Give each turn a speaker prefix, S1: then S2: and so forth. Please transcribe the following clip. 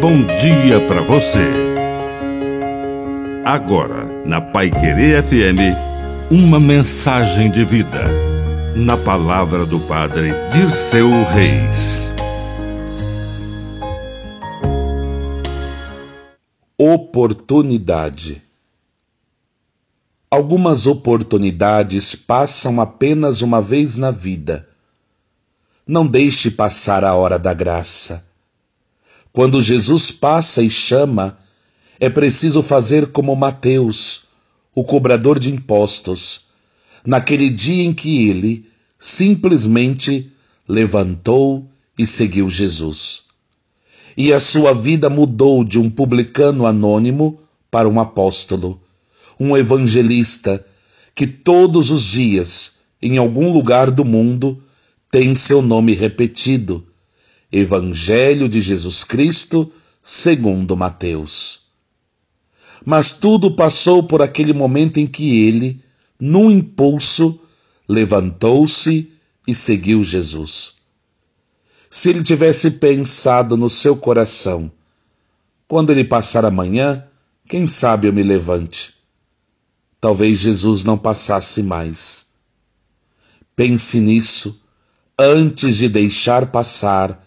S1: bom dia para você. Agora, na Pai Querer FM, uma mensagem de vida. Na palavra do Padre Dirceu Reis.
S2: Oportunidade. Algumas oportunidades passam apenas uma vez na vida. Não deixe passar a hora da graça. Quando Jesus passa e chama, é preciso fazer como Mateus, o cobrador de impostos, naquele dia em que ele simplesmente levantou e seguiu Jesus. E a sua vida mudou de um publicano anônimo para um apóstolo um evangelista que todos os dias, em algum lugar do mundo, tem seu nome repetido. Evangelho de Jesus Cristo, segundo Mateus. Mas tudo passou por aquele momento em que ele, num impulso, levantou-se e seguiu Jesus. Se ele tivesse pensado no seu coração, quando ele passar amanhã, quem sabe eu me levante talvez Jesus não passasse mais. Pense nisso antes de deixar passar